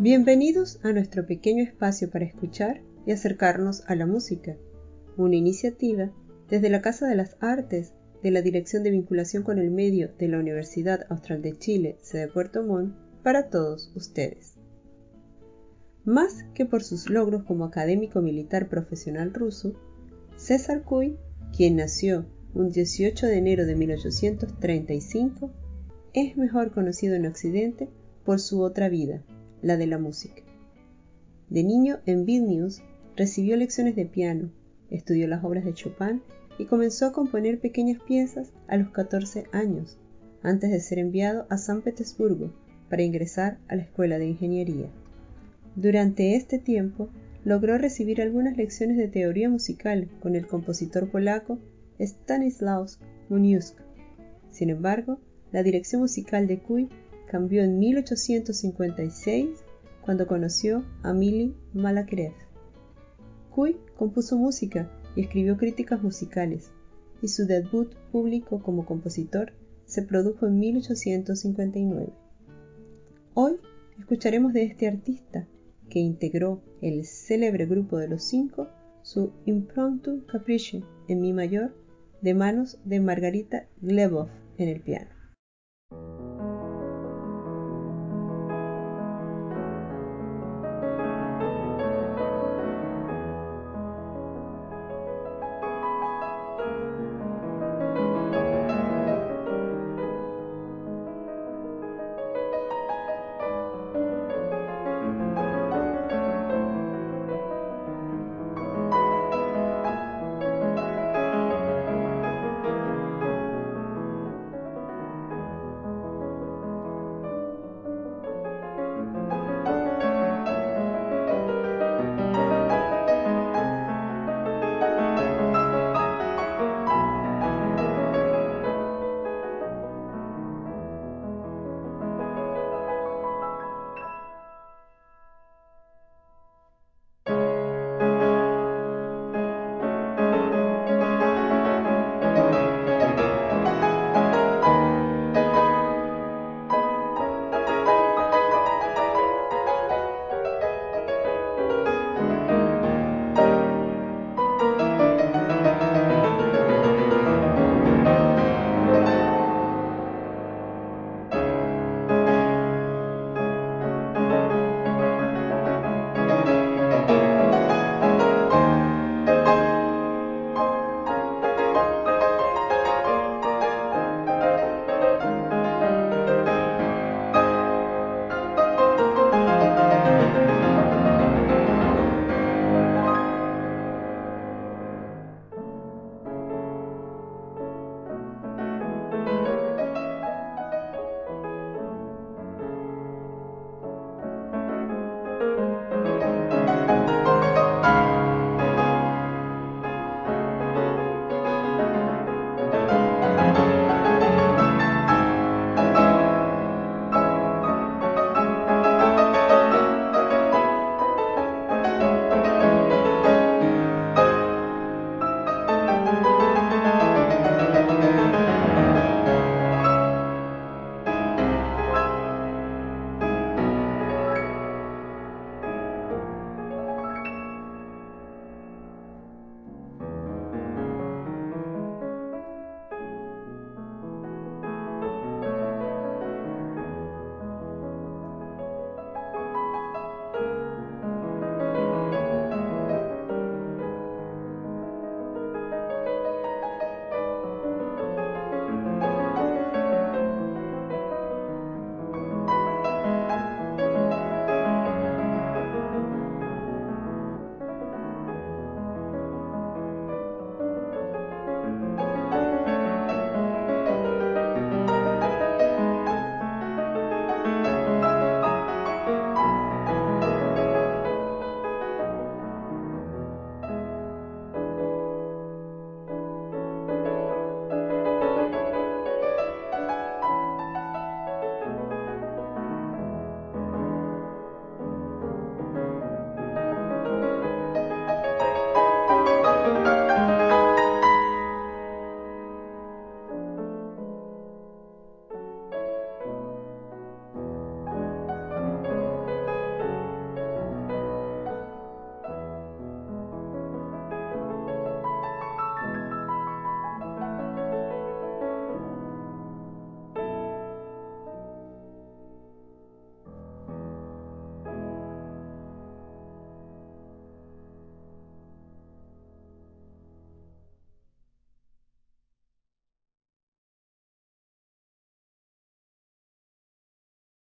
Bienvenidos a nuestro pequeño espacio para escuchar y acercarnos a la música, una iniciativa desde la Casa de las Artes de la Dirección de Vinculación con el Medio de la Universidad Austral de Chile, sede Puerto Montt, para todos ustedes. Más que por sus logros como académico militar profesional ruso, César Cui, quien nació un 18 de enero de 1835, es mejor conocido en Occidente por su otra vida, la de la música. De niño en Vilnius recibió lecciones de piano, estudió las obras de Chopin y comenzó a componer pequeñas piezas a los 14 años, antes de ser enviado a San Petersburgo para ingresar a la Escuela de Ingeniería. Durante este tiempo logró recibir algunas lecciones de teoría musical con el compositor polaco Stanislaus Muniuszko. Sin embargo, la dirección musical de Kuy cambió en 1856 cuando conoció a Mili Malakrev. Kuy compuso música y escribió críticas musicales, y su debut público como compositor se produjo en 1859. Hoy escucharemos de este artista que integró el célebre grupo de los cinco su Impromptu Caprice en mi mayor de manos de Margarita Glebov en el piano.